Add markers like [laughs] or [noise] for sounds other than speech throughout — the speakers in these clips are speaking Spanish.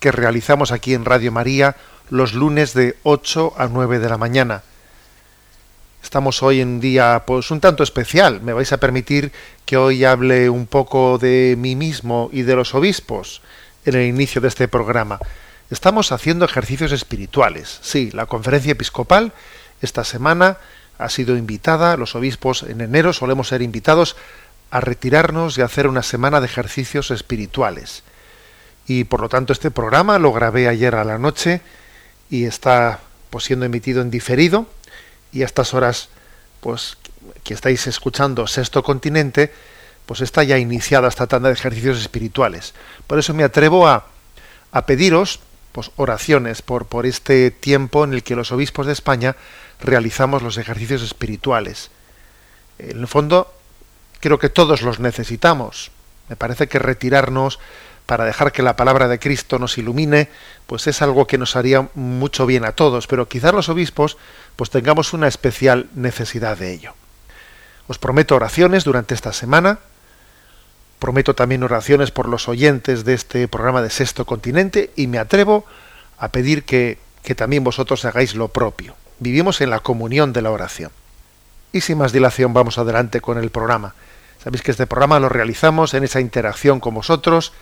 que realizamos aquí en Radio María los lunes de 8 a 9 de la mañana. Estamos hoy en día pues un tanto especial. Me vais a permitir que hoy hable un poco de mí mismo y de los obispos en el inicio de este programa. Estamos haciendo ejercicios espirituales. Sí, la conferencia episcopal esta semana ha sido invitada, los obispos en enero solemos ser invitados a retirarnos y hacer una semana de ejercicios espirituales. Y por lo tanto este programa lo grabé ayer a la noche y está pues, siendo emitido en diferido y a estas horas pues que estáis escuchando Sexto Continente pues está ya iniciada esta tanda de ejercicios espirituales. Por eso me atrevo a, a pediros pues, oraciones por, por este tiempo en el que los obispos de España realizamos los ejercicios espirituales. En el fondo, creo que todos los necesitamos. Me parece que retirarnos para dejar que la palabra de Cristo nos ilumine, pues es algo que nos haría mucho bien a todos, pero quizás los obispos pues tengamos una especial necesidad de ello. Os prometo oraciones durante esta semana, prometo también oraciones por los oyentes de este programa de Sexto Continente y me atrevo a pedir que, que también vosotros hagáis lo propio. Vivimos en la comunión de la oración. Y sin más dilación vamos adelante con el programa. Sabéis que este programa lo realizamos en esa interacción con vosotros,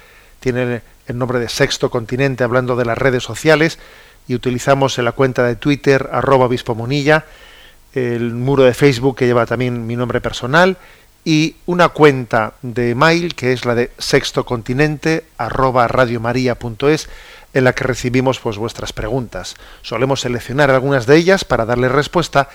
tiene el nombre de Sexto Continente hablando de las redes sociales y utilizamos en la cuenta de Twitter arroba obispo Munilla, el muro de Facebook que lleva también mi nombre personal y una cuenta de mail que es la de sextocontinente arroba radiomaria.es en la que recibimos pues vuestras preguntas. Solemos seleccionar algunas de ellas para darle respuesta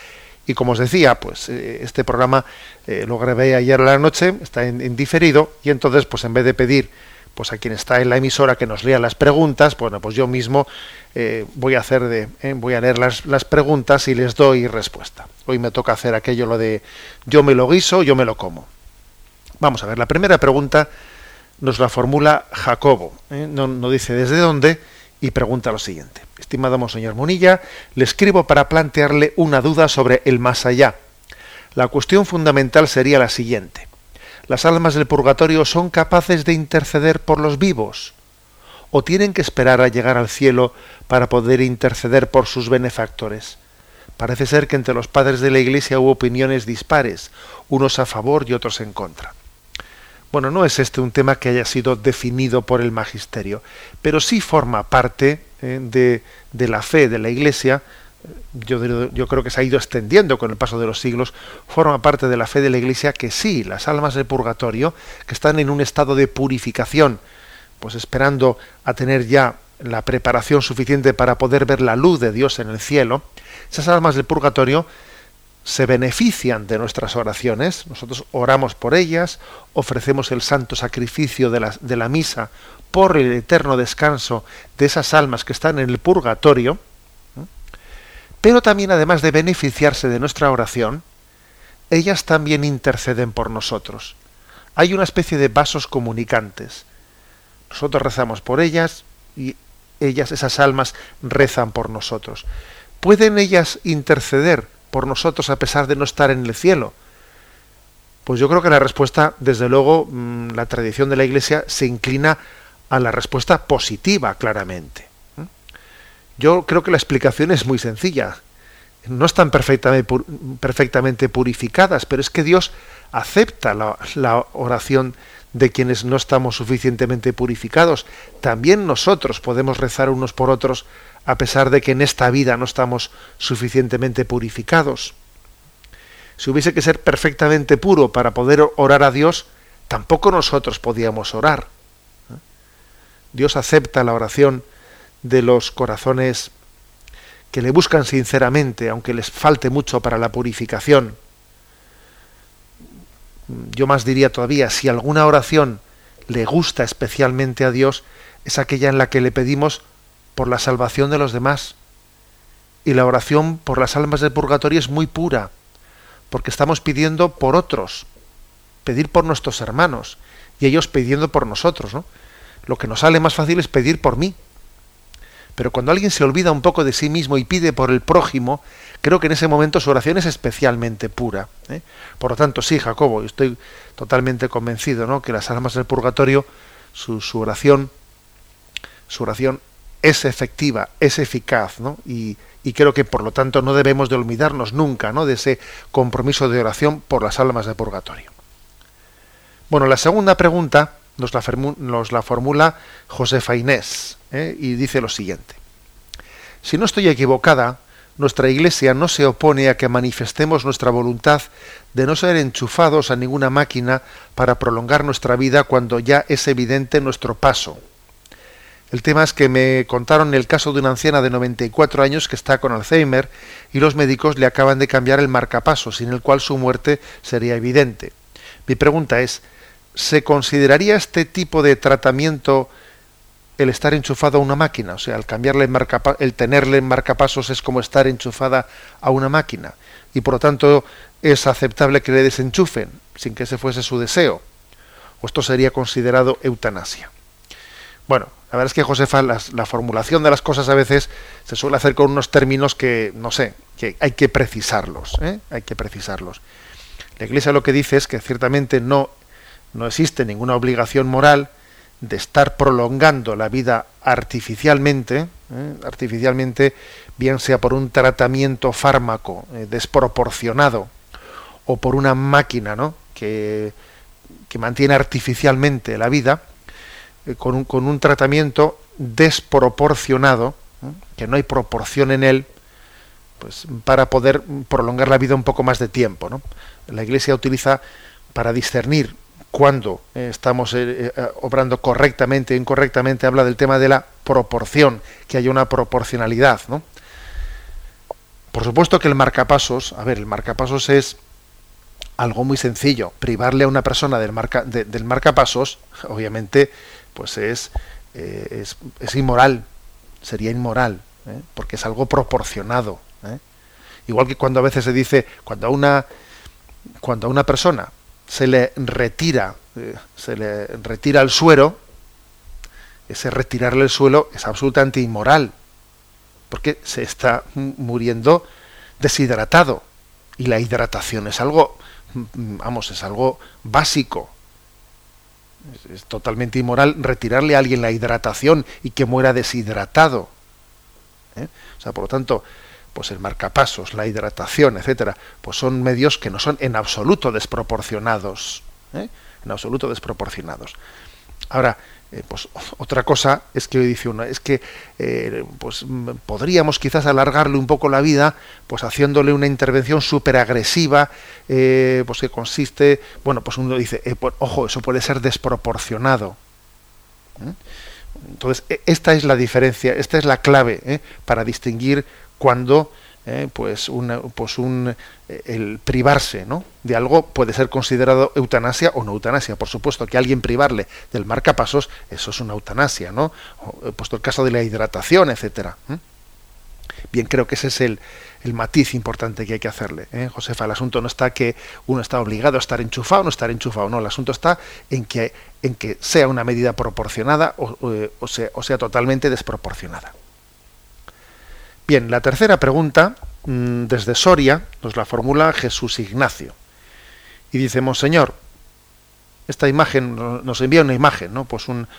y como os decía, pues eh, este programa eh, lo grabé ayer a la noche, está en, en diferido y entonces pues en vez de pedir pues a quien está en la emisora que nos lea las preguntas, bueno, pues yo mismo eh, voy a hacer de, eh, voy a leer las, las, preguntas y les doy respuesta. Hoy me toca hacer aquello lo de yo me lo guiso, yo me lo como. Vamos a ver, la primera pregunta nos la formula Jacobo, ¿eh? no, no, dice desde dónde y pregunta lo siguiente. Estimado Monseñor Munilla, le escribo para plantearle una duda sobre el más allá. La cuestión fundamental sería la siguiente las almas del purgatorio son capaces de interceder por los vivos o tienen que esperar a llegar al cielo para poder interceder por sus benefactores. Parece ser que entre los padres de la Iglesia hubo opiniones dispares, unos a favor y otros en contra. Bueno, no es este un tema que haya sido definido por el magisterio, pero sí forma parte eh, de, de la fe de la Iglesia, yo, creo que se ha ido extendiendo con el paso de los siglos, forma parte de la fe de la Iglesia que sí, las almas del purgatorio, que están en un estado de purificación, pues esperando a tener ya la preparación suficiente para poder ver la luz de Dios en el cielo, esas almas del purgatorio se benefician de nuestras oraciones, nosotros oramos por ellas, ofrecemos el santo sacrificio de de la misa por el eterno descanso de esas almas que están en el purgatorio, pero también además de beneficiarse de nuestra oración, ellas también interceden por nosotros. Hay una especie de vasos comunicantes. Nosotros rezamos por ellas y ellas, esas almas, rezan por nosotros. ¿Pueden ellas interceder por nosotros a pesar de no estar en el cielo? Pues yo creo que la respuesta, desde luego, la tradición de la Iglesia se inclina a la respuesta positiva, claramente. Yo creo que la explicación es muy sencilla. No están perfectamente, purificadas, pero es que Dios acepta la, la, oración de quienes no estamos suficientemente purificados. También nosotros podemos rezar unos por otros a pesar de que en esta vida no estamos suficientemente purificados. Si hubiese que ser perfectamente puro para poder orar a Dios, tampoco nosotros podíamos orar. Dios acepta la oración de los corazones que le buscan sinceramente, aunque les falte mucho para la purificación. Yo más diría todavía, si alguna oración le gusta especialmente a Dios, es aquella en la que le pedimos por la salvación de los demás. Y la oración por las almas del purgatorio es muy pura, porque estamos pidiendo por otros, pedir por nuestros hermanos, y ellos pidiendo por nosotros. ¿no? Lo que nos sale más fácil es pedir por mí. Pero cuando alguien se olvida un poco de sí mismo y pide por el prójimo, creo que en ese momento su oración es especialmente pura. ¿eh? Por lo tanto, sí, Jacobo, estoy totalmente convencido ¿no? que las almas del purgatorio, su, oración, su oración es efectiva, es eficaz, ¿no? Y, creo que por lo tanto no debemos de olvidarnos nunca, ¿no? De ese compromiso de oración por las almas de purgatorio. Bueno, la segunda pregunta nos la, nos la formula Josefa Inés ¿eh? y dice lo siguiente: Si no estoy equivocada, nuestra Iglesia no se opone a que manifestemos nuestra voluntad de no ser enchufados a ninguna máquina para prolongar nuestra vida cuando ya es evidente nuestro paso el tema es que me contaron el caso de una anciana de 94 años que está con Alzheimer y los médicos le acaban de cambiar el marcapaso, sin el cual su muerte sería evidente. Mi pregunta es, ¿se consideraría este tipo de tratamiento el estar enchufado a una máquina? O sea, el cambiarle el, el tenerle en marcapasos es como estar enchufada a una máquina. Y por lo tanto es aceptable que le desenchufen, sin que ese fuese su deseo. O esto sería considerado eutanasia. Bueno, la verdad es que Josefa, la formulación de las cosas a veces se suele hacer con unos términos que, no sé, que hay que precisarlos, ¿eh? hay que precisarlos. La Iglesia lo que dice es que ciertamente no, no existe ninguna obligación moral de estar prolongando la vida artificialmente, ¿eh? artificialmente, bien sea por un tratamiento fármaco eh, desproporcionado o por una máquina ¿no? que, que mantiene artificialmente la vida, eh, con, un, con, un, tratamiento desproporcionado, que no hay proporción en él, pues para poder prolongar la vida un poco más de tiempo. ¿no? La Iglesia utiliza para discernir cuándo eh, estamos eh, obrando correctamente o incorrectamente, habla del tema de la proporción, que haya una proporcionalidad. ¿no? Por supuesto que el marcapasos, a ver, el marcapasos es algo muy sencillo. Privarle a una persona del, marca, del marcapasos, obviamente, pues es, eh, es, inmoral, sería inmoral, ¿eh? porque es algo proporcionado. ¿eh? Igual que cuando a veces se dice, cuando a una, cuando a una persona se le retira, se le retira el suero, ese retirarle el suelo es absolutamente inmoral, porque se está muriendo deshidratado. Y la hidratación es algo, vamos, es algo básico es, totalmente inmoral retirarle a alguien la hidratación y que muera deshidratado. ¿eh? O sea, por lo tanto, pues el marcapasos, la hidratación, etcétera, pues son medios que no son en absoluto desproporcionados. ¿eh? En absoluto desproporcionados. Ahora, eh, pues otra cosa es que hoy dice uno, es que eh, pues podríamos quizás alargarle un poco la vida, pues haciéndole una intervención súper agresiva, pues que consiste, bueno, pues uno dice, pues, ojo, eso puede ser desproporcionado. Entonces, e, esta es la diferencia, esta es la clave para distinguir cuando eh, pues, una, pues un, eh, el privarse ¿no? de algo puede ser considerado eutanasia o no eutanasia. Por supuesto que alguien privarle del marcapasos, eso es una eutanasia, ¿no? He puesto el caso de la hidratación, etcétera. Bien, creo que ese es el, el matiz importante que hay que hacerle. ¿eh? Josefa, el asunto no está que uno está obligado a estar enchufado o no estar enchufado, no, el asunto está en que, en que sea una medida proporcionada o sea totalmente desproporcionada. Bien, la tercera pregunta, mm, desde Soria, nos la formula Jesús Ignacio. Y dice, Monseñor, esta imagen, nos envía una imagen, ¿no? Pues un,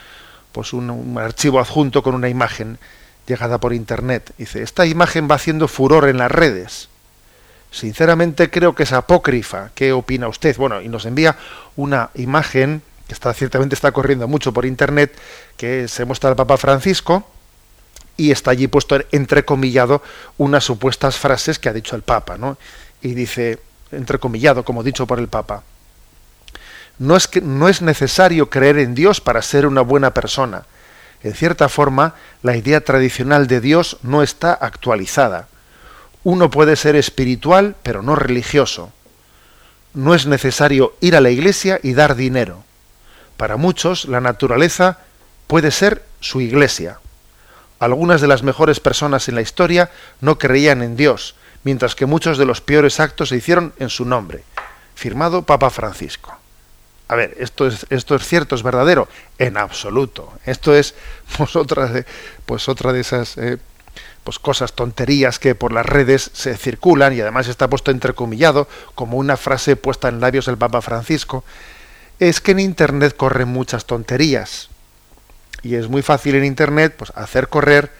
pues un, archivo adjunto con una imagen llegada por internet. Dice, esta imagen va haciendo furor en las redes. Sinceramente creo que es apócrifa. ¿Qué opina usted? Bueno, y nos envía una imagen que está ciertamente está corriendo mucho por internet, que se muestra al Papa Francisco y está allí puesto entrecomillado unas supuestas frases que ha dicho el Papa, ¿no? Y dice entrecomillado, como dicho por el Papa. No es, que, no es necesario creer en Dios para ser una buena persona. En cierta forma, la idea tradicional de Dios no está actualizada. Uno puede ser espiritual, pero no religioso. No es necesario ir a la iglesia y dar dinero. Para muchos, la naturaleza puede ser su iglesia. Algunas de las mejores personas en la historia no creían en Dios, mientras que muchos de los peores actos se hicieron en su nombre. Firmado Papa Francisco. A ver, esto es, esto es cierto, es verdadero, en absoluto. Esto es [laughs] pues otra de, pues otra de esas eh, pues cosas, tonterías que por las redes se circulan y además está puesto entrecomillado como una frase puesta en labios del Papa Francisco. Es que en Internet corren muchas tonterías y es muy fácil en Internet pues hacer correr,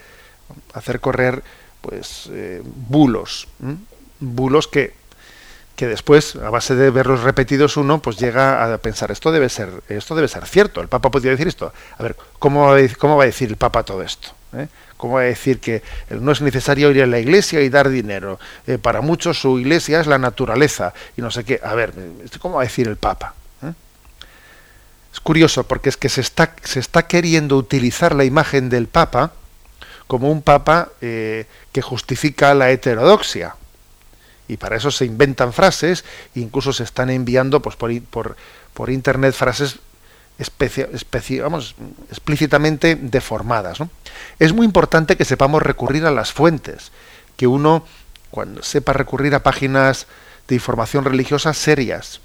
hacer correr pues eh, bulos, bulos que que después, a base de verlos repetidos uno, pues llega a pensar, esto debe ser, esto debe ser cierto, el Papa podría decir esto. A ver, ¿cómo va a, cómo va a decir el Papa todo esto? ¿Eh? ¿Cómo va a decir que no es necesario ir a la iglesia y dar dinero? Eh, para muchos su iglesia es la naturaleza y no sé qué. A ver, ¿cómo va a decir el Papa? ¿Eh? Es curioso porque es que se está, queriendo utilizar la imagen del Papa como un Papa que justifica la heterodoxia y para eso se inventan frases incluso se están enviando pues, por, internet frases explícitamente deformadas. Es muy importante que sepamos recurrir a las fuentes, que uno cuando sepa recurrir a páginas de información religiosa serias,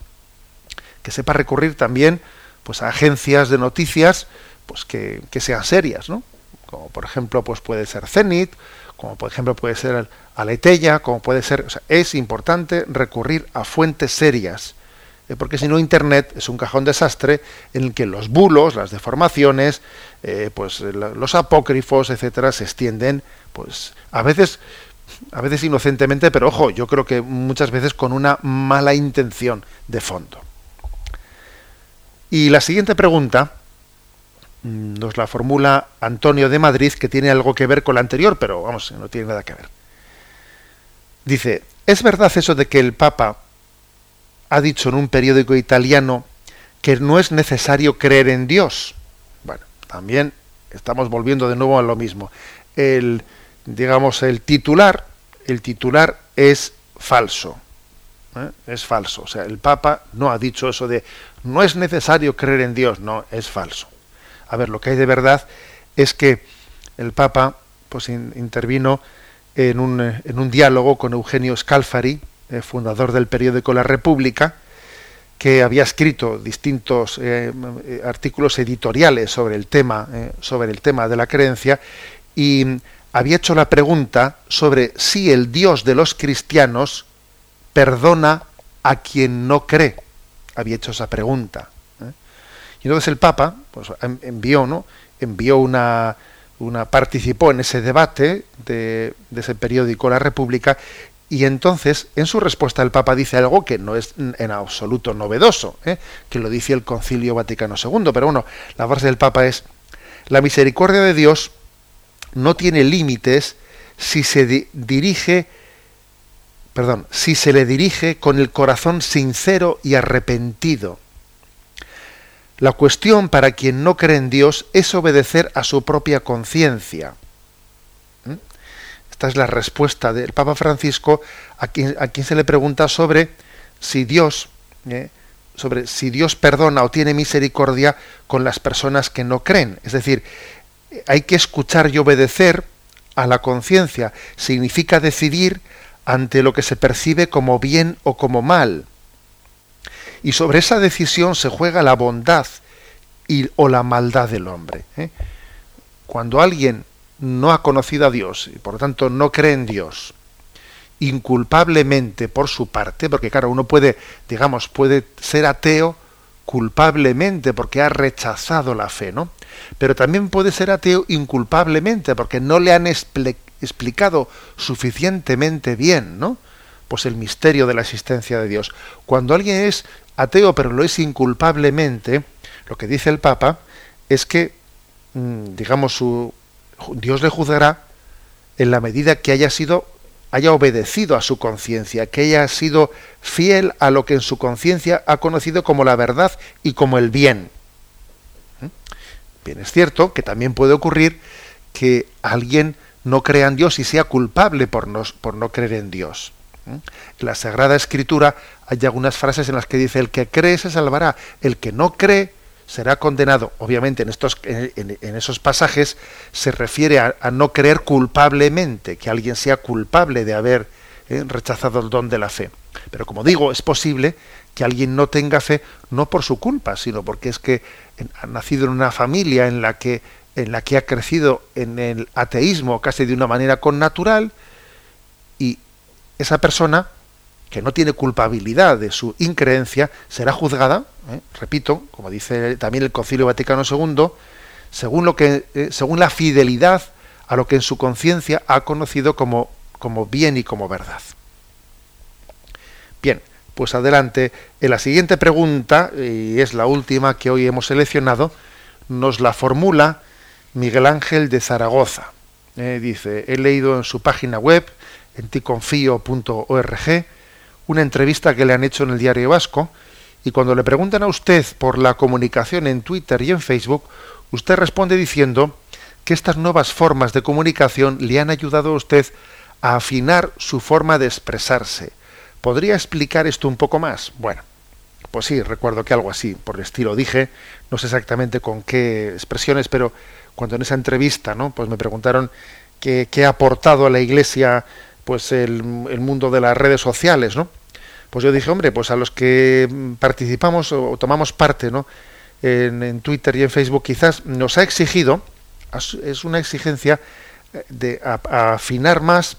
que sepa recurrir también pues, agencias de noticias pues, que, que sean serias, ¿no? como por ejemplo pues, puede ser Zenit, como por ejemplo puede ser Aletella, como puede ser, es importante recurrir a fuentes serias, eh, porque si no Internet es un cajón desastre en el que los bulos, las deformaciones, eh, pues los apócrifos, etcétera, se extienden, pues a veces, a veces inocentemente, pero ojo, yo creo que muchas veces con una mala intención de fondo. Y la siguiente pregunta Mm, nos la formula Antonio de Madrid, que tiene algo que ver con la anterior, pero vamos, no tiene nada que ver. Dice, ¿es verdad eso de que el Papa ha dicho en un periódico italiano que no es necesario creer en Dios? Bueno, también estamos volviendo de nuevo a lo mismo. El, digamos, el titular, el titular es falso. ¿Eh? Es falso. O sea, el Papa no ha dicho eso de no es necesario creer en Dios. No, es falso. A ver, lo que hay de verdad es que el Papa pues, intervino en un, en un, diálogo con Eugenio Scalfari, eh, fundador del periódico La República, que había escrito distintos eh, eh, artículos editoriales sobre el tema, sobre el tema de la creencia, y había hecho la pregunta sobre si el Dios de los cristianos perdona a quien no cree. Había hecho esa pregunta. Y entonces el Papa pues, envió, ¿no? envió una, una, participó en ese debate de, ese periódico La República y entonces en su respuesta el Papa dice algo que no es en absoluto novedoso, ¿eh? que lo dice el Concilio Vaticano II, pero bueno, la frase del Papa es, la misericordia de Dios no tiene límites si se dirige, perdón, si se le dirige con el corazón sincero y arrepentido la cuestión para quien no cree en Dios es obedecer a su propia conciencia. ¿Mm? Esta es la respuesta del Papa Francisco a quien, se le pregunta sobre si Dios, ¿eh? sobre si Dios perdona o tiene misericordia con las personas que no creen. Es decir, hay que escuchar y obedecer a la conciencia. Significa decidir ante lo que se percibe como bien o como mal y sobre esa decisión se juega la bondad y, o la maldad del hombre. ¿eh? Cuando alguien no ha conocido a Dios y por lo tanto no cree en Dios, inculpablemente por su parte, porque claro, uno puede, digamos, puede ser ateo culpablemente porque ha rechazado la fe, ¿no? Pero también puede ser ateo inculpablemente porque no le han explicado suficientemente bien, ¿no? Pues el misterio de la existencia de Dios. Cuando alguien es ateo pero lo es inculpablemente, Lo que dice el Papa es que, mm, digamos, su, Dios le juzgará en la medida que haya sido haya obedecido a su conciencia, que haya sido fiel a lo que en su conciencia ha conocido como la verdad y como el bien. ¿Mm? Bien, es cierto que también puede ocurrir que alguien no crea en Dios y sea culpable por no, por no creer en Dios. ¿Mm? En la Sagrada Escritura hay algunas frases en las que dice, el que cree se salvará, el que no cree será condenado. Obviamente en, estos, en, esos pasajes se refiere a, no creer culpablemente, que alguien sea culpable de haber eh, rechazado el don de la fe. Pero como digo, es posible que alguien no tenga fe no por su culpa, sino porque es que ha nacido en una familia en la que en la que ha crecido en el ateísmo casi de una manera connatural y esa persona que no tiene culpabilidad de su increencia, será juzgada, ¿eh? repito, como dice también el Concilio Vaticano II, según, lo que, eh, según la fidelidad a lo que en su conciencia ha conocido como, como bien y como verdad. Bien, pues adelante. En la siguiente pregunta, y es la última que hoy hemos seleccionado, nos la formula Miguel Ángel de Zaragoza. Eh, dice, he leído en su página web, en ticonfío.org, una entrevista que le han hecho en el Diario Vasco y cuando le preguntan a usted por la comunicación en Twitter y en Facebook, usted responde diciendo que estas nuevas formas de comunicación le han ayudado a usted a afinar su forma de expresarse. ¿Podría explicar esto un poco más? Bueno, pues sí, recuerdo que algo así, por el estilo dije, no sé exactamente con qué expresiones, pero cuando en esa entrevista, ¿no? Pues me preguntaron qué, ha aportado a la Iglesia pues el, el, mundo de las redes sociales, ¿no? Pues yo dije, hombre, pues a los que participamos o tomamos parte, ¿no? En, Twitter y en Facebook quizás nos ha exigido, es una exigencia eh, de afinar más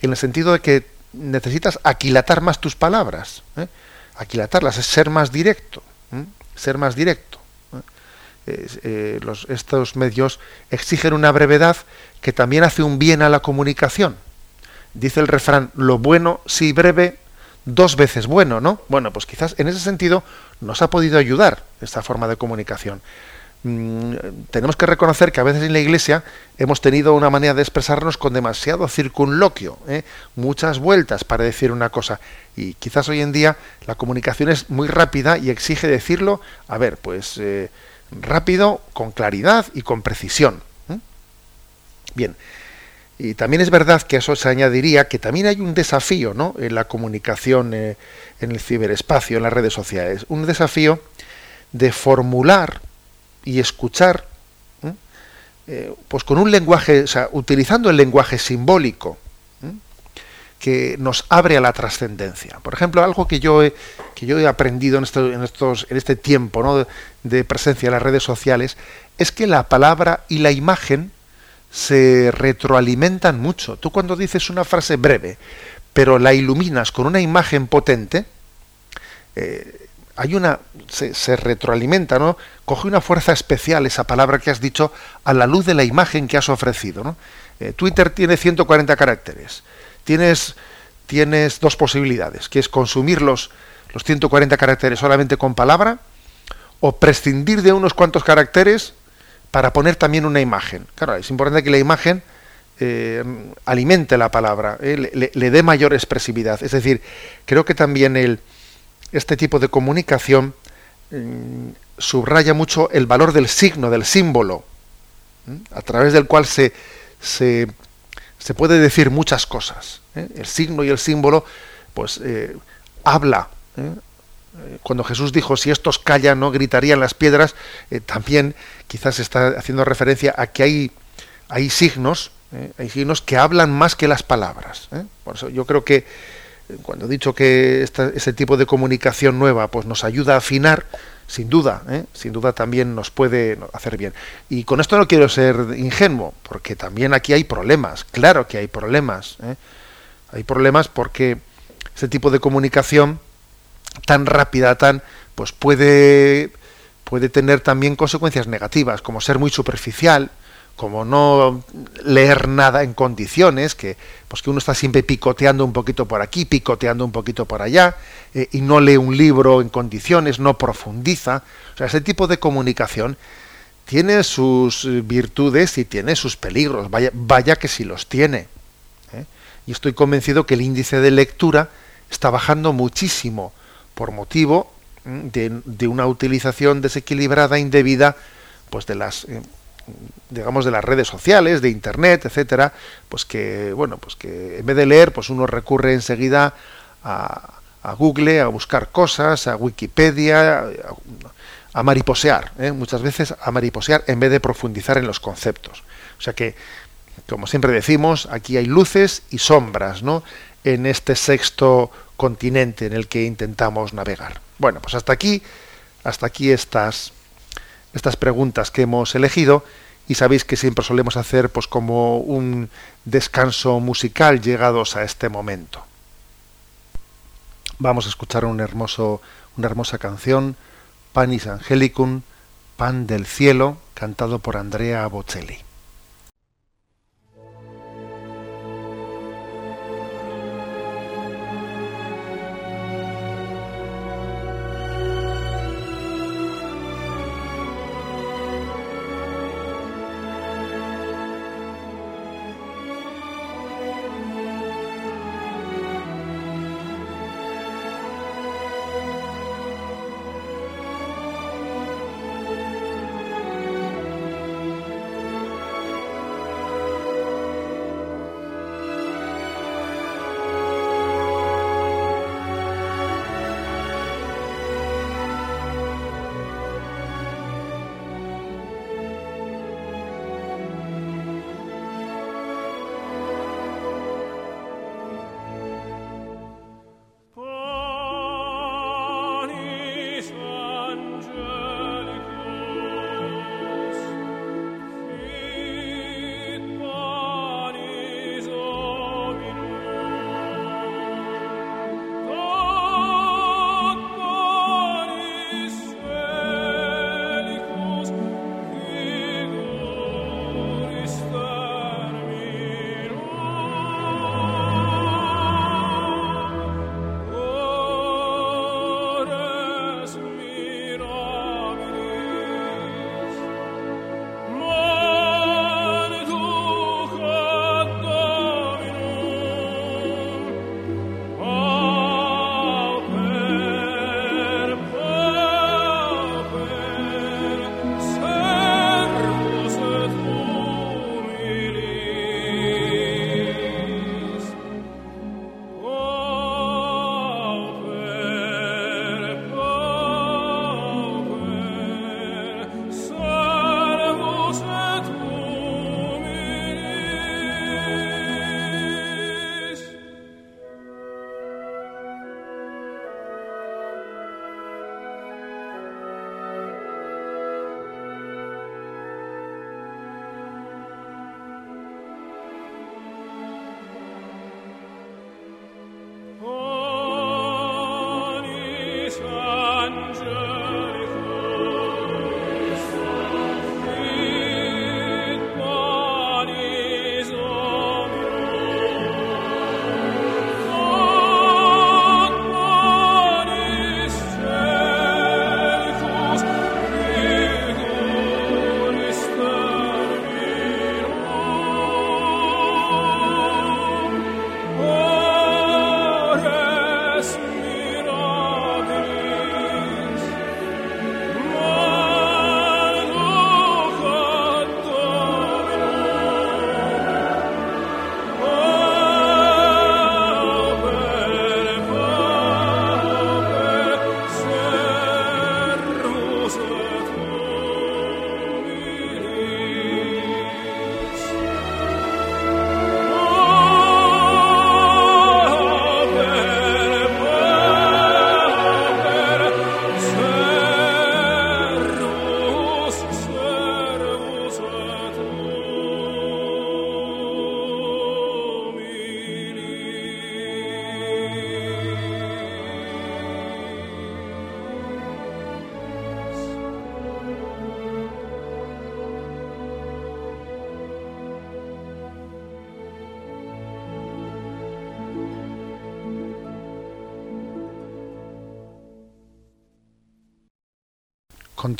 en el sentido de que necesitas aquilatar más tus palabras, ¿eh? aquilatarlas, es ser más directo, ser más directo. Eh, los, estos medios exigen una brevedad que también hace un bien a la comunicación dice el refrán, lo bueno, si breve, dos veces bueno, ¿no? Bueno, pues quizás en ese sentido nos ha podido ayudar esta forma de comunicación. Mm, tenemos que reconocer que a veces en la Iglesia hemos tenido una manera de expresarnos con demasiado circunloquio, ¿eh? muchas vueltas para decir una cosa. Y quizás hoy en día la comunicación es muy rápida y exige decirlo, a ver, pues eh, rápido, con claridad y con precisión. Bien, y también es verdad que eso se añadiría que también hay un desafío ¿no? en la comunicación eh, en el ciberespacio, en las redes sociales. Un desafío de formular y escuchar, eh, pues con un lenguaje, o sea, utilizando el lenguaje simbólico, que nos abre a la trascendencia. Por ejemplo, algo que yo he, que yo he aprendido en, en, estos, en este tiempo de, presencia en las redes sociales es que la palabra y la imagen se retroalimentan mucho. Tú cuando dices una frase breve, pero la iluminas con una imagen potente, eh, hay una se, retroalimenta, ¿no? Coge una fuerza especial esa palabra que has dicho a la luz de la imagen que has ofrecido. Eh, Twitter tiene 140 caracteres. Tienes tienes dos posibilidades, que es consumir los, los 140 caracteres solamente con palabra o prescindir de unos cuantos caracteres para poner también una imagen. Claro, es importante que la imagen eh, alimente la palabra, eh, le, dé mayor expresividad. Es decir, creo que también el, este tipo de comunicación mm, subraya mucho el valor del signo, del símbolo, a través del cual se, se, se, puede decir muchas cosas. ¿eh? El signo y el símbolo, pues, habla eh, cuando Jesús dijo si estos callan no gritarían las piedras, eh, también quizás está haciendo referencia a que hay, hay signos, eh, hay signos que hablan más que las palabras. Por eso yo creo que cuando he dicho que ese tipo de comunicación nueva pues nos ayuda a afinar, sin duda, sin duda también nos puede hacer bien. Y con esto no quiero ser ingenuo, porque también aquí hay problemas, claro que hay problemas. Hay problemas porque ese tipo de comunicación tan rápida, tan, pues puede, puede tener también consecuencias negativas, como ser muy superficial, como no leer nada en condiciones, que, pues que uno está siempre picoteando un poquito por aquí, picoteando un poquito por allá, eh, y no lee un libro en condiciones, no profundiza. O sea, ese tipo de comunicación tiene sus virtudes y tiene sus peligros, vaya, vaya que si los tiene. ¿eh? Y estoy convencido que el índice de lectura está bajando muchísimo por motivo de, de una utilización desequilibrada, indebida, pues de las eh, digamos de las redes sociales, de internet, etcétera, pues que bueno, pues que en vez de leer, pues uno recurre enseguida a, a Google, a buscar cosas, a Wikipedia, a, mariposear, ¿eh? muchas veces a mariposear en vez de profundizar en los conceptos. O sea que, como siempre decimos, aquí hay luces y sombras, ¿no? En este sexto continente en el que intentamos navegar. Bueno, pues hasta aquí, hasta aquí estas estas preguntas que hemos elegido y sabéis que siempre solemos hacer pues como un descanso musical llegados a este momento. Vamos a escuchar un hermoso, una hermosa canción, Panis Angelicum, Pan del Cielo, cantado por Andrea Bocelli.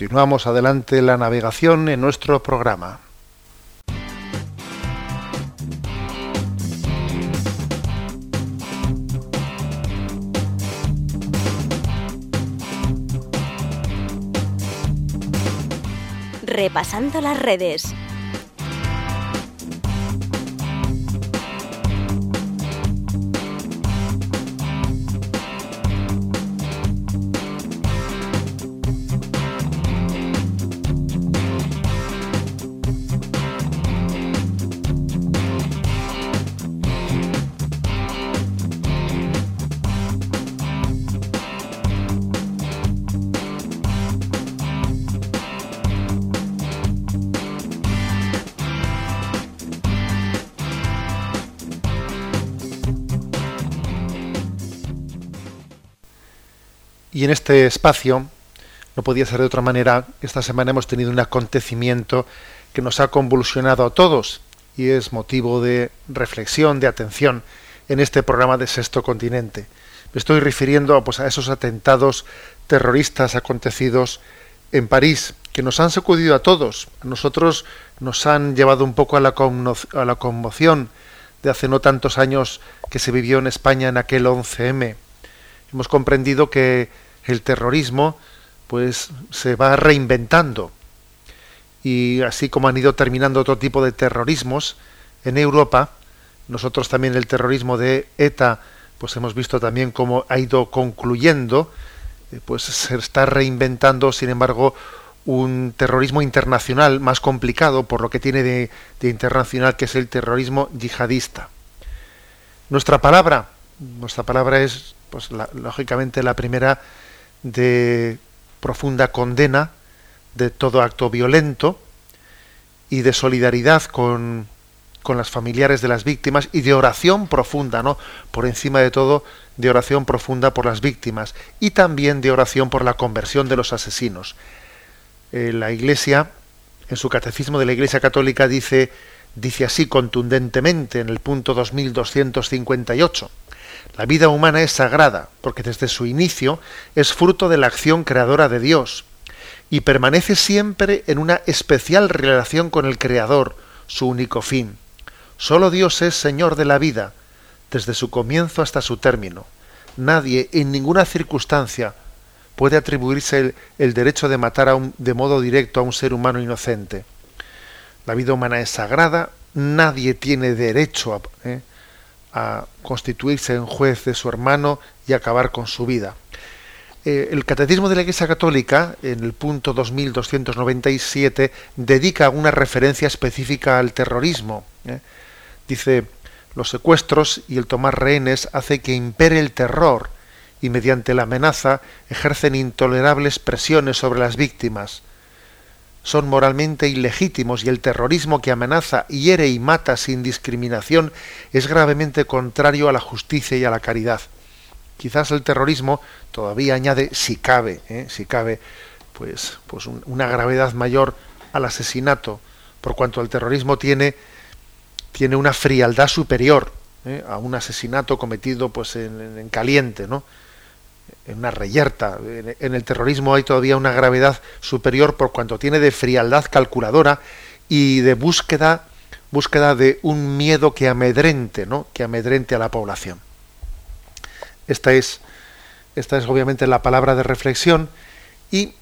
Continuamos adelante la navegación en nuestro programa. Repasando las redes. Y en este espacio, no podía ser de otra manera, esta semana hemos tenido un acontecimiento que nos ha convulsionado a todos y es motivo de reflexión, de atención en este programa de Sexto Continente. Me estoy refiriendo pues, a esos atentados terroristas acontecidos en París, que nos han sacudido a todos. A nosotros nos han llevado un poco a la, a la conmoción de hace no tantos años que se vivió en España en aquel 11M. Hemos comprendido que el terrorismo pues se va reinventando. Y así como han ido terminando otro tipo de terrorismos en Europa nosotros también el terrorismo de ETA pues hemos visto también cómo ha ido concluyendo eh, pues se está reinventando sin embargo un terrorismo internacional más complicado por lo que tiene de, de internacional que es el terrorismo yihadista. Nuestra palabra nuestra palabra es pues lógicamente la primera de profunda condena de todo acto violento y de solidaridad con, con las familiares de las víctimas y de oración profunda, ¿no? Por encima de todo, de oración profunda por las víctimas y también de oración por la conversión de los asesinos. Eh, la Iglesia, en su catecismo de la Iglesia Católica, dice, dice así contundentemente en el punto 2258. La vida humana es sagrada porque desde su inicio es fruto de la acción creadora de Dios y permanece siempre en una especial relación con el Creador, su único fin. Solo Dios es Señor de la vida, desde su comienzo hasta su término. Nadie, en ninguna circunstancia, puede atribuirse el, derecho de matar de modo directo a un ser humano inocente. La vida humana es sagrada, nadie tiene derecho a, ¿eh? A constituirse en juez de su hermano y acabar con su vida. Eh, el Catecismo de la Iglesia Católica, en el punto 2297, dedica una referencia específica al terrorismo. ¿eh? Dice, los secuestros y el tomar rehenes hace que impere el terror y mediante la amenaza ejercen intolerables presiones sobre las víctimas son moralmente ilegítimos y el terrorismo que amenaza, hiere y mata sin discriminación es gravemente contrario a la justicia y a la caridad. Quizás el terrorismo todavía añade, si cabe, ¿eh? si cabe, pues, pues una gravedad mayor al asesinato, por cuanto el terrorismo tiene, tiene una frialdad superior ¿eh? a un asesinato cometido pues en, en caliente, ¿no? En una reyerta. En el terrorismo hay todavía una gravedad superior por cuanto tiene de frialdad calculadora y de búsqueda, búsqueda de un miedo que amedrente, ¿no? que amedrente a la población. Esta es, esta es obviamente la palabra de reflexión y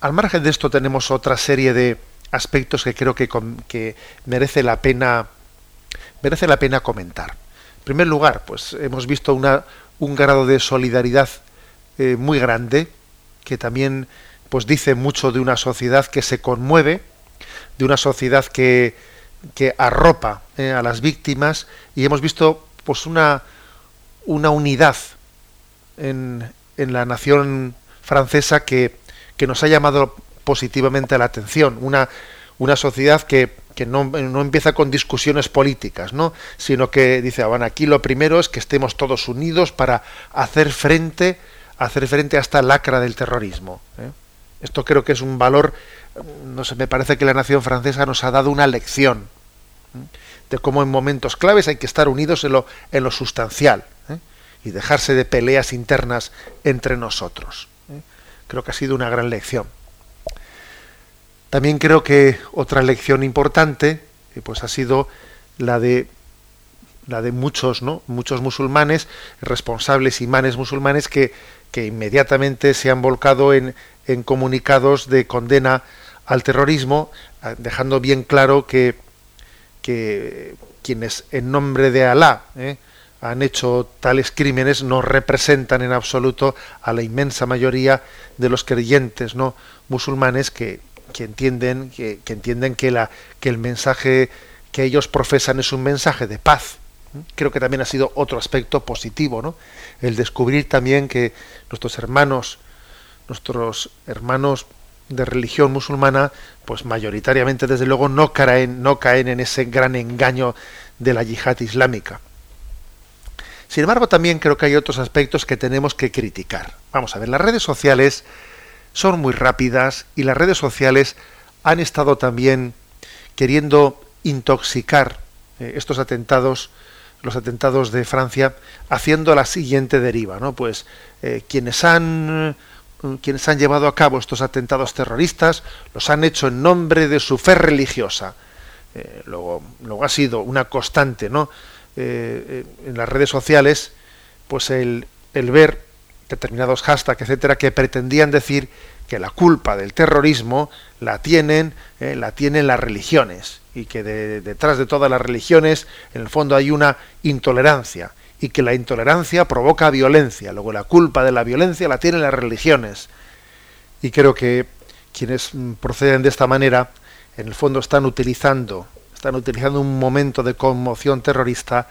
al margen de esto tenemos otra serie de aspectos que creo que, que merece la pena merece la pena comentar. En primer lugar, pues hemos visto una, un grado de solidaridad eh, muy grande, que también pues dice mucho de una sociedad que se conmueve, de una sociedad que, que arropa eh, a las víctimas, y hemos visto pues una, una unidad en, en la nación francesa que, que nos ha llamado positivamente la atención, una, una sociedad que, que no, no, empieza con discusiones políticas, ¿no? sino que dice, ah, bueno, aquí lo primero es que estemos todos unidos para hacer frente hacer frente a esta lacra del terrorismo. ¿eh? Esto creo que es un valor, no sé, me parece que la nación francesa nos ha dado una lección ¿eh? de cómo en momentos claves hay que estar unidos en lo, en lo sustancial ¿eh? y dejarse de peleas internas entre nosotros. Creo que ha sido una gran lección. También creo que otra lección importante pues ha sido la de la de muchos, ¿no? muchos musulmanes, responsables imanes musulmanes que, que inmediatamente se han volcado en, en comunicados de condena al terrorismo, dejando bien claro que, que quienes en nombre de Alá ¿eh? han hecho tales crímenes no representan en absoluto a la inmensa mayoría de los creyentes no musulmanes que, que entienden que, que, entienden que la que el mensaje que ellos profesan es un mensaje de paz creo que también ha sido otro aspecto positivo no el descubrir también que nuestros hermanos nuestros hermanos de religión musulmana, pues mayoritariamente, desde luego, no caen, no caen en ese gran engaño de la yihad islámica. Sin embargo, también creo que hay otros aspectos que tenemos que criticar. Vamos a ver, las redes sociales son muy rápidas y las redes sociales han estado también queriendo intoxicar eh, estos atentados, los atentados de Francia, haciendo la siguiente deriva, ¿no? Pues eh, quienes han quienes han llevado a cabo estos atentados terroristas los han hecho en nombre de su fe religiosa. Eh, luego, luego, ha sido una constante ¿no? Eh, eh, en las redes sociales pues el, el, ver determinados hashtags, etcétera, que pretendían decir que la culpa del terrorismo la tienen, la tienen las religiones y que detrás de todas las religiones en el fondo hay una intolerancia y que la intolerancia provoca violencia. Luego la culpa de la violencia la tienen las religiones. Y creo que quienes proceden de esta manera, en el fondo están utilizando, están utilizando un momento de conmoción terrorista,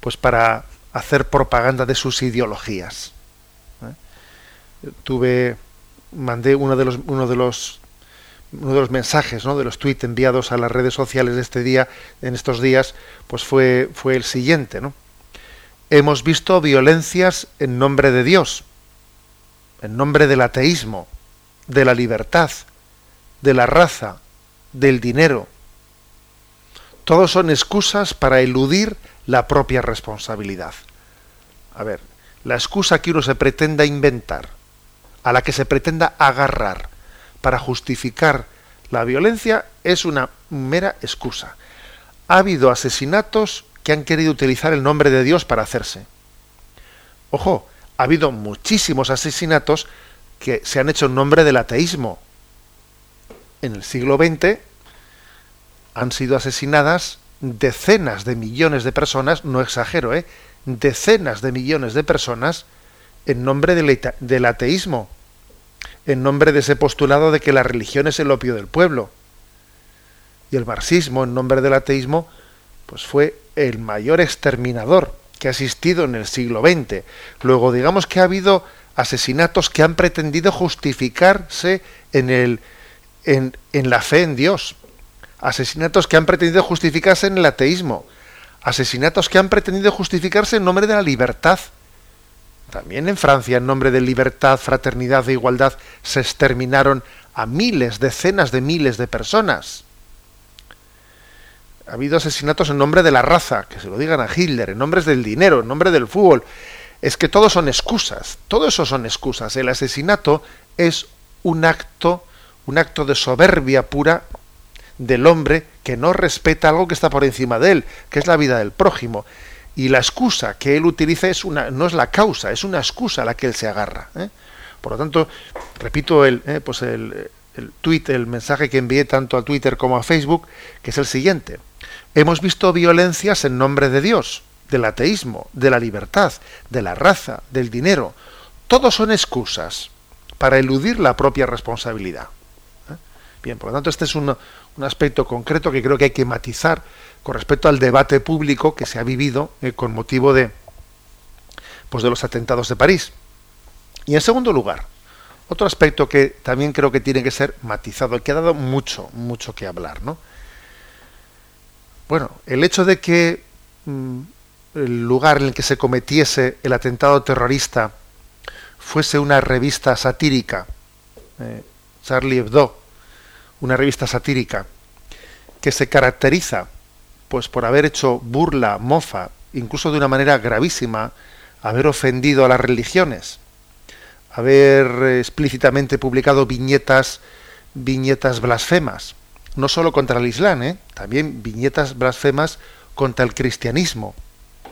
pues para hacer propaganda de sus ideologías. ¿Eh? Tuve, mandé uno de los, uno de los uno de los mensajes, ¿no? de los tweets enviados a las redes sociales de este día, en estos días, pues fue, fue el siguiente, hemos visto violencias en nombre de Dios, en nombre del ateísmo, de la libertad, de la raza, del dinero. Todos son excusas para eludir la propia responsabilidad. A ver, la excusa que uno se pretenda inventar, a la que se pretenda agarrar para justificar la violencia, es una mera excusa. Ha habido asesinatos que han querido utilizar el nombre de Dios para hacerse. Ojo, ha habido muchísimos asesinatos que se han hecho en nombre del ateísmo. En el siglo XX han sido asesinadas decenas de millones de personas, no exagero, ¿eh? decenas de millones de personas en nombre del, del ateísmo, en nombre de ese postulado de que la religión es el opio del pueblo. Y el marxismo, en nombre del ateísmo, pues fue el mayor exterminador que ha existido en el siglo XX. Luego, digamos que ha habido asesinatos que han pretendido justificarse en, el, en, en la fe en Dios, asesinatos que han pretendido justificarse en el ateísmo, asesinatos que han pretendido justificarse en nombre de la libertad. También en Francia, en nombre de libertad, fraternidad e igualdad, se exterminaron a miles, decenas de miles de personas ha habido asesinatos en nombre de la raza, que se lo digan a Hitler, en nombre del dinero, en nombre del fútbol. Es que todos son excusas, todo eso son excusas. El asesinato es un acto, un acto de soberbia pura del hombre que no respeta algo que está por encima de él, que es la vida del prójimo. Y la excusa que él utiliza es una, no es la causa, es una excusa a la que él se agarra. ¿eh? Por lo tanto, repito el, eh, pues el, tweet, el mensaje que envié tanto a Twitter como a Facebook, que es el siguiente. Hemos visto violencias en nombre de Dios, del ateísmo, de la libertad, de la raza, del dinero. Todos son excusas para eludir la propia responsabilidad. ¿eh? Bien, por lo tanto, este es un, aspecto concreto que creo que hay que matizar con respecto al debate público que se ha vivido eh, con motivo de, pues de los atentados de París. Y en segundo lugar, otro aspecto que también creo que tiene que ser matizado, que ha dado mucho, mucho que hablar, ¿no? Bueno, el hecho de que mm, el lugar en el que se cometiese el atentado terrorista fuese una revista satírica, eh, Charlie Hebdo, una revista satírica, que se caracteriza pues por haber hecho burla, mofa, incluso de una manera gravísima, haber ofendido a las religiones, haber explícitamente publicado viñetas viñetas blasfemas, no solo contra el Islam, ¿eh? también viñetas blasfemas contra el cristianismo.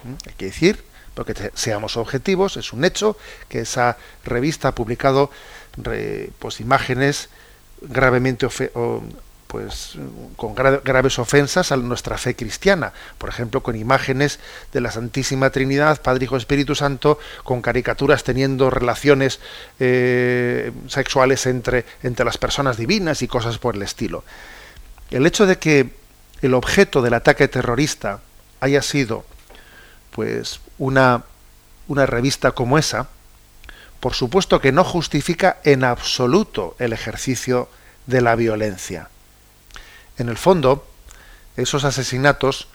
¿Mm? Hay que decir, porque seamos objetivos, es un hecho que esa revista ha publicado pues, imágenes gravemente pues con graves ofensas a nuestra fe cristiana, por ejemplo, con imágenes de la Santísima Trinidad, Padre, Hijo, Espíritu Santo, con caricaturas teniendo relaciones eh, sexuales entre, entre las personas divinas y cosas por el estilo. El hecho de que el objeto del ataque terrorista haya sido pues una, una revista como esa, por supuesto que no justifica en absoluto el ejercicio de la violencia. En el fondo, esos asesinatos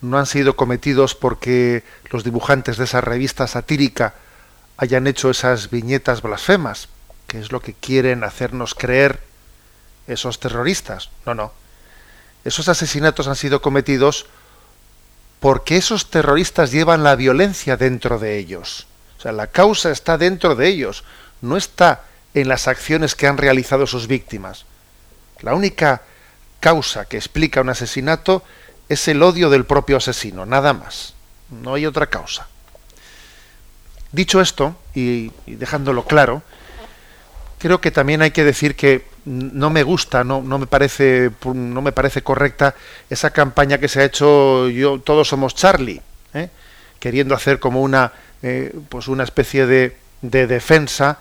no han sido cometidos porque los dibujantes de esa revista satírica hayan hecho esas viñetas blasfemas, que es lo que quieren hacernos creer esos terroristas. No, no. Esos asesinatos han sido cometidos porque esos terroristas llevan la violencia dentro de ellos. O sea, la causa está dentro de ellos, no está en las acciones que han realizado sus víctimas. La única causa que explica un asesinato es el odio del propio asesino, nada más. No hay otra causa. Dicho esto, y, dejándolo claro, creo que también hay que decir que no me gusta, no, no, me parece, no me parece correcta esa campaña que se ha hecho yo todos somos Charlie, ¿eh? queriendo hacer como una eh, pues una especie de, de defensa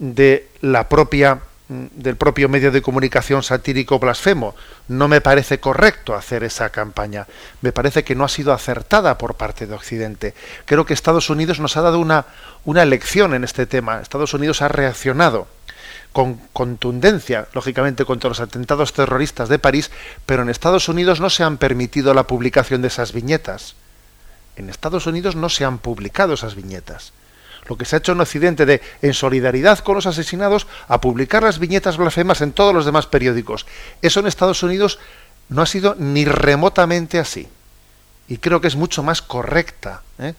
de la propia del propio medio de comunicación satírico blasfemo. No me parece correcto hacer esa campaña. Me parece que no ha sido acertada por parte de Occidente. Creo que Estados Unidos nos ha dado una, una lección en este tema. Estados Unidos ha reaccionado con contundencia, lógicamente, contra los atentados terroristas de París, pero en Estados Unidos no se han permitido la publicación de esas viñetas. En Estados Unidos no se han publicado esas viñetas lo que se ha hecho en Occidente de, en solidaridad con los asesinados, a publicar las viñetas blasfemas en todos los demás periódicos. Eso en Estados Unidos no ha sido ni remotamente así. Y creo que es mucho más correcta ¿eh?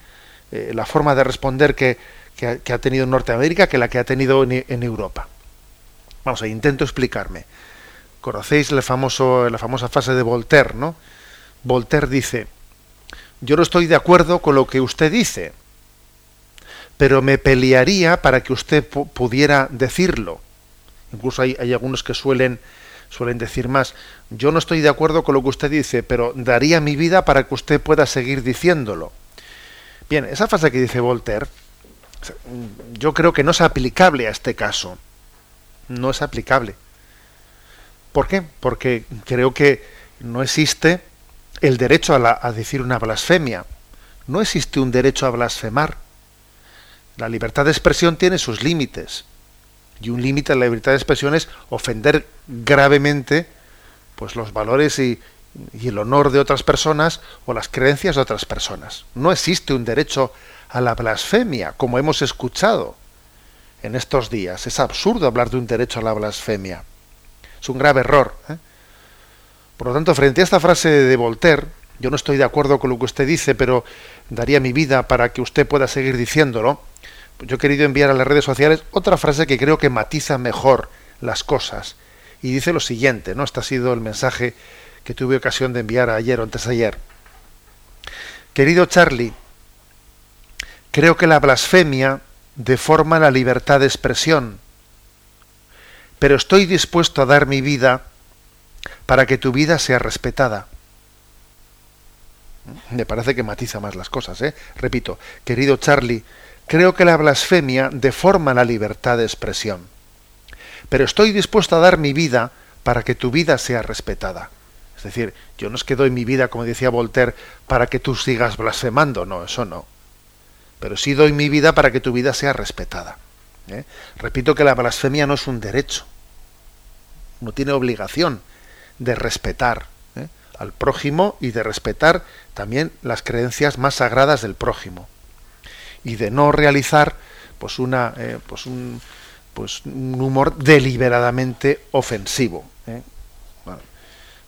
Eh, la forma de responder que, ha, tenido en Norteamérica que la que ha tenido en, Europa. Vamos, a intento explicarme. Conocéis famoso, la famosa frase de Voltaire, ¿no? Voltaire dice, yo no estoy de acuerdo con lo que usted dice, pero me pelearía para que usted pudiera decirlo. Incluso hay, algunos que suelen, suelen decir más, yo no estoy de acuerdo con lo que usted dice, pero daría mi vida para que usted pueda seguir diciéndolo. Bien, esa frase que dice Voltaire, yo creo que no es aplicable a este caso. No es aplicable. ¿Por qué? Porque creo que no existe el derecho a, a decir una blasfemia. No existe un derecho a blasfemar la libertad de expresión tiene sus límites. Y un límite de la libertad de expresión es ofender gravemente pues, los valores y, y el honor de otras personas o las creencias de otras personas. No existe un derecho a la blasfemia, como hemos escuchado en estos días. Es absurdo hablar de un derecho a la blasfemia. Es un grave error. ¿eh? Por lo tanto, frente a esta frase de Voltaire, yo no estoy de acuerdo con lo que usted dice, pero daría mi vida para que usted pueda seguir diciéndolo yo he querido enviar a las redes sociales otra frase que creo que matiza mejor las cosas. Y dice lo siguiente, ¿no? Este ha sido el mensaje que tuve ocasión de enviar ayer o antes ayer. Querido Charlie, creo que la blasfemia deforma la libertad de expresión, pero estoy dispuesto a dar mi vida para que tu vida sea respetada. Me parece que matiza más las cosas, ¿eh? Repito, querido Charlie, Creo que la blasfemia deforma la libertad de expresión. Pero estoy dispuesto a dar mi vida para que tu vida sea respetada. Es decir, yo no es que doy mi vida, como decía Voltaire, para que tú sigas blasfemando, no, eso no. Pero sí doy mi vida para que tu vida sea respetada. ¿eh? Repito que la blasfemia no es un derecho. No tiene obligación de respetar ¿eh? al prójimo y de respetar también las creencias más sagradas del prójimo y de no realizar pues una eh, pues un pues un humor deliberadamente ofensivo ¿eh?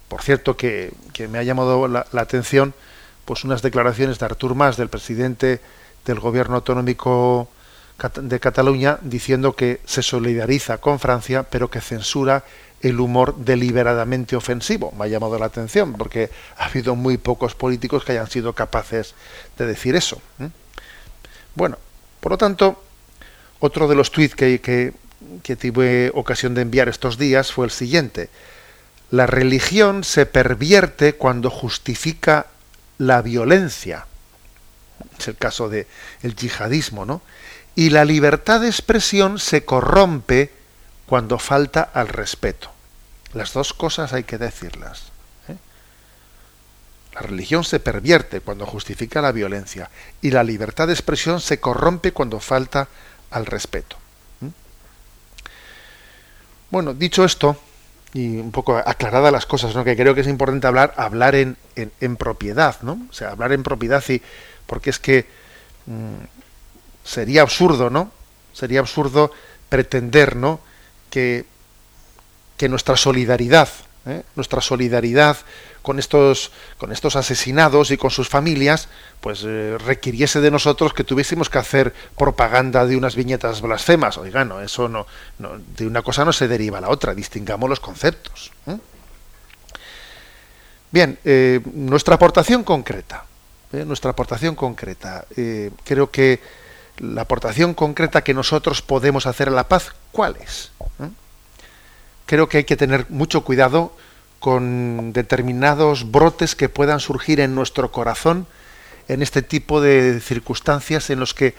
por cierto que, me ha llamado la, atención pues unas declaraciones de Artur Mas del presidente del gobierno autonómico de Cataluña diciendo que se solidariza con Francia pero que censura el humor deliberadamente ofensivo. Me ha llamado la atención porque ha habido muy pocos políticos que hayan sido capaces de decir eso. Bueno, por lo tanto, otro de los tweets que, tuve ocasión de enviar estos días fue el siguiente. La religión se pervierte cuando justifica la violencia. Es el caso del el yihadismo, ¿no? Y la libertad de expresión se corrompe cuando falta al respeto. Las dos cosas hay que decirlas. La religión se pervierte cuando justifica la violencia y la libertad de expresión se corrompe cuando falta al respeto. ¿eh? Bueno, dicho esto, y un poco aclaradas las cosas, que creo que es importante hablar, hablar en, en, propiedad, ¿no? O sea, hablar en propiedad y porque es que mm, sería absurdo, ¿no? Sería absurdo pretender, ¿no? que, que nuestra solidaridad, ¿eh? nuestra solidaridad con estos, con estos asesinados y con sus familias, pues eh, requiriese de nosotros que tuviésemos que hacer propaganda de unas viñetas blasfemas. Oiga, no, eso no, de una cosa no se deriva a la otra, distingamos los conceptos. ¿eh? Bien, nuestra aportación concreta, nuestra aportación concreta, creo que la aportación concreta que nosotros podemos hacer a la paz, ¿cuál es? Creo que hay que tener mucho cuidado con determinados brotes que puedan surgir en nuestro corazón en este tipo de circunstancias en los que,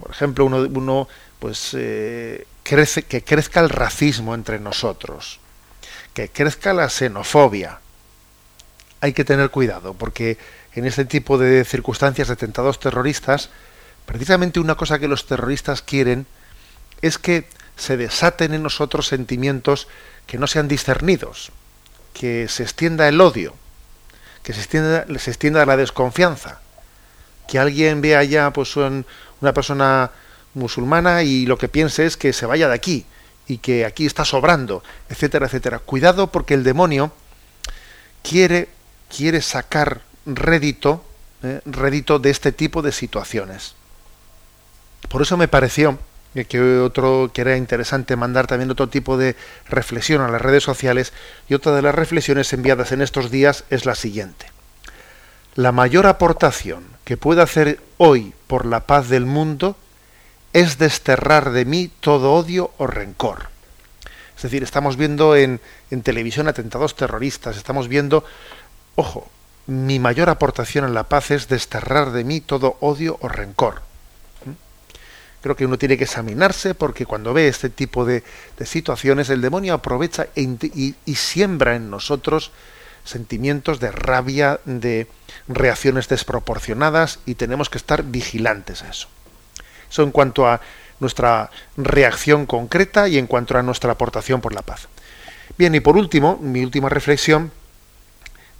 por ejemplo, uno, pues eh, crece, que crezca el racismo entre nosotros, que crezca la xenofobia. Hay que tener cuidado porque en este tipo de circunstancias de atentados terroristas Precisamente una cosa que los terroristas quieren es que se desaten en nosotros sentimientos que no sean discernidos, que se extienda el odio, que se extienda, se extienda la desconfianza, que alguien vea ya pues una persona musulmana y lo que piense es que se vaya de aquí y que aquí está sobrando, etcétera, etcétera. Cuidado porque el demonio quiere quiere sacar rédito, eh, rédito de este tipo de situaciones. Por eso me pareció que otro que era interesante mandar también otro tipo de reflexión a las redes sociales y otra de las reflexiones enviadas en estos días es la siguiente. La mayor aportación que puedo hacer hoy por la paz del mundo es desterrar de mí todo odio o rencor. Es decir, estamos viendo en, en televisión atentados terroristas, estamos viendo, ojo, mi mayor aportación en la paz es desterrar de mí todo odio o rencor creo que uno tiene que examinarse porque cuando ve este tipo de, situaciones el demonio aprovecha e y, siembra en nosotros sentimientos de rabia, de reacciones desproporcionadas y tenemos que estar vigilantes a eso. Eso en cuanto a nuestra reacción concreta y en cuanto a nuestra aportación por la paz. Bien, y por último, mi última reflexión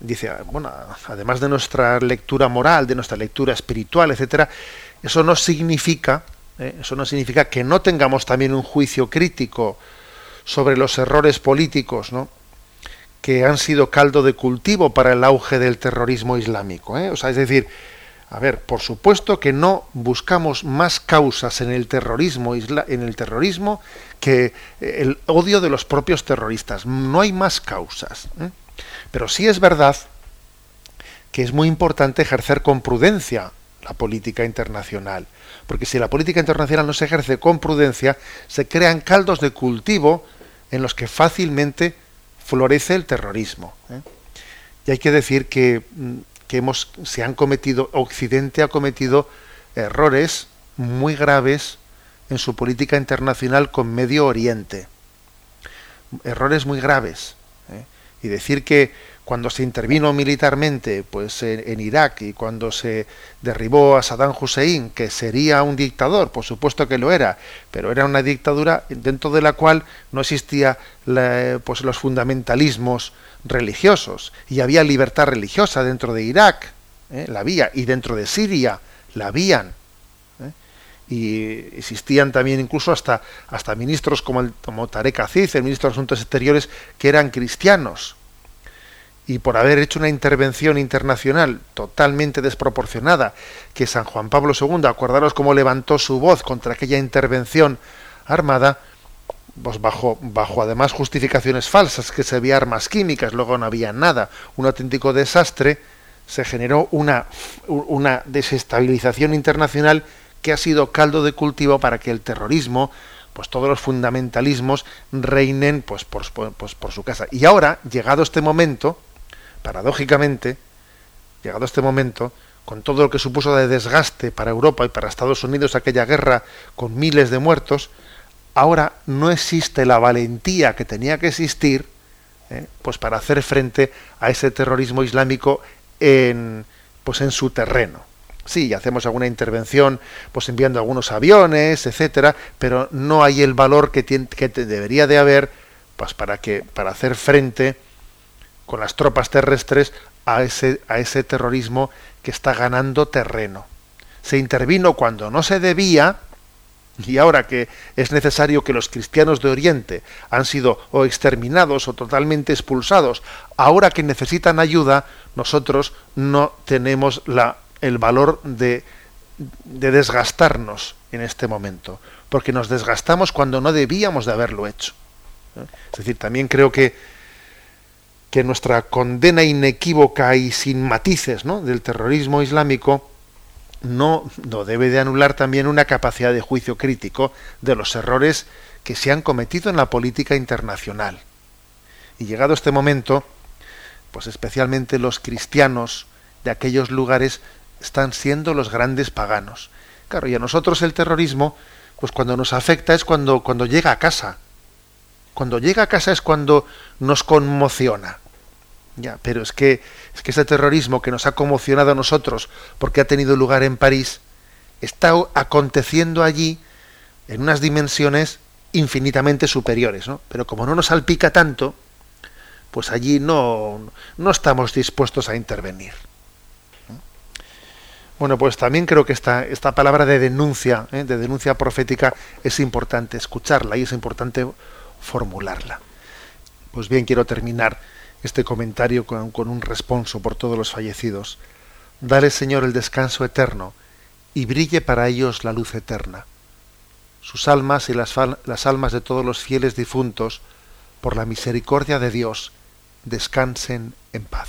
dice, bueno, además de nuestra lectura moral, de nuestra lectura espiritual, etcétera, eso no significa ¿eh? Eso no significa que no tengamos también un juicio crítico sobre los errores políticos, ¿no? que han sido caldo de cultivo para el auge del terrorismo islámico. ¿eh? O sea, es decir, a ver, por supuesto que no buscamos más causas en el terrorismo, en el terrorismo que el odio de los propios terroristas. No hay más causas. ¿eh? Pero sí es verdad que es muy importante ejercer con prudencia la política internacional. Porque si la política internacional no se ejerce con prudencia, se crean caldos de cultivo en los que fácilmente florece el terrorismo. ¿eh? Y hay que decir que, mm, que hemos, se han cometido, Occidente ha cometido errores muy graves en su política internacional con Medio Oriente. Errores muy graves. ¿eh? Y decir que cuando se intervino militarmente pues en, Irak y cuando se derribó a Saddam Hussein, que sería un dictador, por supuesto que lo era, pero era una dictadura dentro de la cual no existía pues los fundamentalismos religiosos y había libertad religiosa dentro de Irak, ¿eh? la había, y dentro de Siria la habían. Y existían también incluso hasta, hasta ministros como, el, como Tarek Aziz, el ministro de Asuntos Exteriores, que eran cristianos. Y por haber hecho una intervención internacional totalmente desproporcionada, que San Juan Pablo II, acordaros cómo levantó su voz contra aquella intervención armada, pues bajo, bajo además justificaciones falsas, que se había armas químicas, luego no había nada, un auténtico desastre, se generó una, una desestabilización internacional que ha sido caldo de cultivo para que el terrorismo, pues todos los fundamentalismos reinen pues por, pues por su casa. Y ahora, llegado este momento, paradójicamente, llegado este momento, con todo lo que supuso de desgaste para Europa y para Estados Unidos aquella guerra con miles de muertos, ahora no existe la valentía que tenía que existir ¿eh? pues para hacer frente a ese terrorismo islámico en, pues en su terreno. Sí, hacemos alguna intervención, pues enviando algunos aviones, etcétera, pero no hay el valor que, que debería de haber, pues para que para hacer frente con las tropas terrestres a ese a ese terrorismo que está ganando terreno. Se intervino cuando no se debía, y ahora que es necesario que los cristianos de Oriente han sido o exterminados o totalmente expulsados, ahora que necesitan ayuda, nosotros no tenemos la, el valor de, de desgastarnos en este momento, porque nos desgastamos cuando no debíamos de haberlo hecho. Es decir, también creo que, que nuestra condena inequívoca y sin matices ¿no? del terrorismo islámico no, no debe de anular también una capacidad de juicio crítico de los errores que se han cometido en la política internacional. Y llegado este momento, pues especialmente los cristianos de aquellos lugares están siendo los grandes paganos. Claro, y a nosotros el terrorismo, pues cuando nos afecta es cuando, cuando llega a casa. Cuando llega a casa es cuando nos conmociona. Ya, pero es que, es que ese terrorismo que nos ha conmocionado a nosotros porque ha tenido lugar en París, está aconteciendo allí en unas dimensiones infinitamente superiores, ¿no? Pero como no nos salpica tanto, pues allí no, no estamos dispuestos a intervenir. Bueno, pues también creo que esta, esta palabra de denuncia, ¿eh? de denuncia profética, es importante escucharla y es importante formularla. Pues bien, quiero terminar este comentario con, un responso por todos los fallecidos. Dale, Señor, el descanso eterno y brille para ellos la luz eterna. Sus almas y las, las almas de todos los fieles difuntos, por la misericordia de Dios, descansen en paz.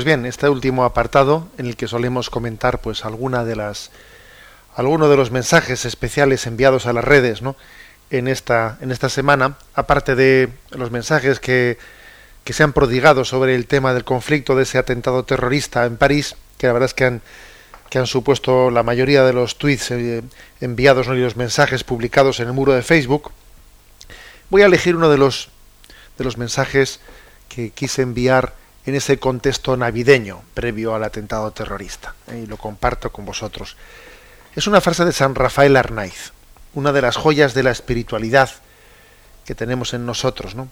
Pues bien, este último apartado en el que solemos comentar pues alguna de las algunos de los mensajes especiales enviados a las redes, ¿no? En esta en esta semana, aparte de los mensajes que, que se han prodigado sobre el tema del conflicto de ese atentado terrorista en París, que la verdad es que han que han supuesto la mayoría de los tweets eh, enviados y los mensajes publicados en el muro de Facebook, voy a elegir uno de los de los mensajes que quise enviar en ese contexto navideño previo al atentado terrorista. ¿eh? Y lo comparto con vosotros. Es una frase de San Rafael Arnaiz, una de las joyas de la espiritualidad que tenemos en nosotros. ¿no?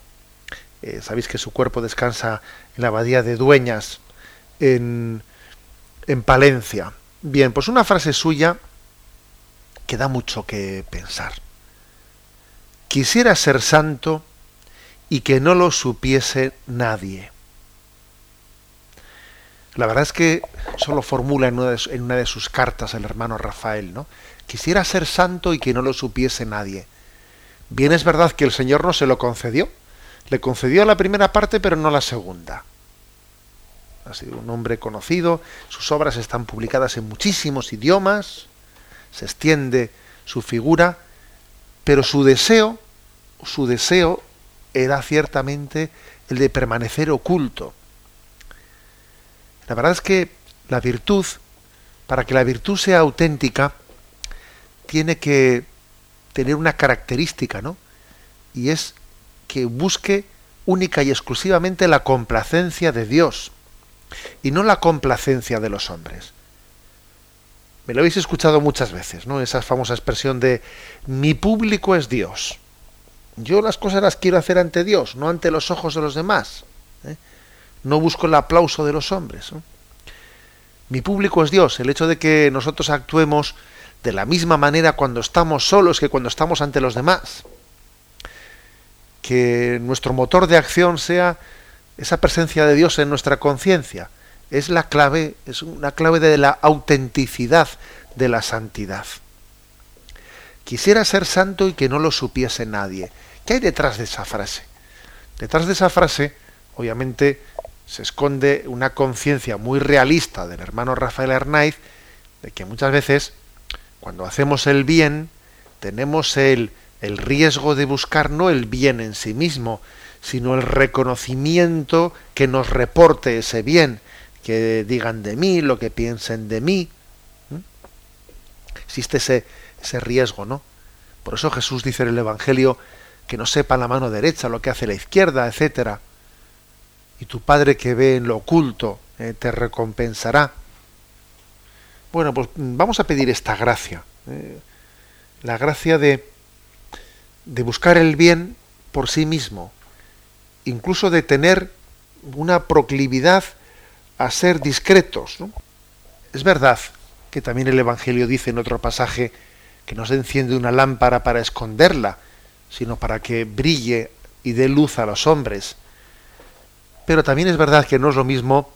Eh, sabéis que su cuerpo descansa en la abadía de Dueñas, en, en Palencia. Bien, pues una frase suya que da mucho que pensar. Quisiera ser santo y que no lo supiese nadie. La verdad es que solo formula en una, de, sus cartas el hermano Rafael, ¿no? Quisiera ser santo y que no lo supiese nadie. Bien es verdad que el Señor no se lo concedió. Le concedió la primera parte, pero no la segunda. Ha sido un hombre conocido, sus obras están publicadas en muchísimos idiomas, se extiende su figura, pero su deseo, su deseo era ciertamente el de permanecer oculto. La verdad es que la virtud, para que la virtud sea auténtica, tiene que, tener una característica, ¿no? Y es que busque única y exclusivamente la complacencia de Dios y no la complacencia de los hombres. Me lo habéis escuchado muchas veces, ¿no? Esa famosa expresión de mi público es Dios. Yo las cosas las quiero hacer ante Dios, no ante los ojos de los demás. No busco el aplauso de los hombres. Mi público es Dios. El hecho de que nosotros actuemos de la misma manera cuando estamos solos que cuando estamos ante los demás. Que nuestro motor de acción sea esa presencia de Dios en nuestra conciencia es la clave, es una clave de la autenticidad de la santidad. Quisiera ser santo y que no lo supiese nadie. ¿Qué hay detrás de esa frase? Detrás de esa frase, obviamente, se esconde una conciencia muy realista del hermano Rafael Arnaiz de que muchas veces, cuando hacemos el bien, tenemos el, el riesgo de buscar no el bien en sí mismo, sino el reconocimiento que nos reporte ese bien, que digan de mí, lo que piensen de mí. Existe ese, ese riesgo, ¿no? Por eso Jesús dice en el Evangelio que no sepa la mano derecha lo que hace la izquierda, etcétera. Y tu Padre que ve en lo oculto eh, te recompensará. Bueno, pues vamos a pedir esta gracia. Eh, la gracia de, de buscar el bien por sí mismo. Incluso de tener una proclividad a ser discretos. Es verdad que también el Evangelio dice en otro pasaje que no se enciende una lámpara para esconderla, sino para que brille y dé luz a los hombres. Pero también es verdad que no es lo mismo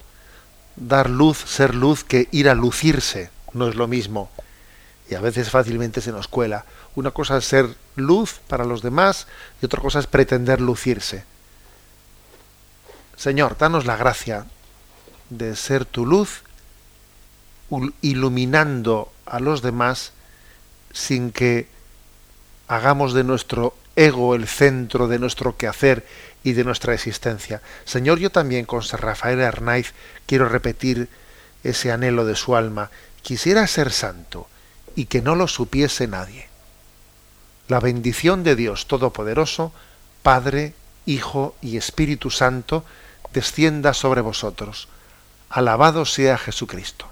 dar luz, ser luz, que ir a lucirse. No es lo mismo. Y a veces fácilmente se nos cuela. Una cosa es ser luz para los demás y otra cosa es pretender lucirse. Señor, danos la gracia de ser tu luz, iluminando a los demás sin que hagamos de nuestro ego el centro de nuestro quehacer y de nuestra existencia. Señor, yo también con San Rafael Arnaiz quiero repetir ese anhelo de su alma. Quisiera ser santo y que no lo supiese nadie. La bendición de Dios Todopoderoso, Padre, Hijo y Espíritu Santo, descienda sobre vosotros Alabado sea Jesucristo.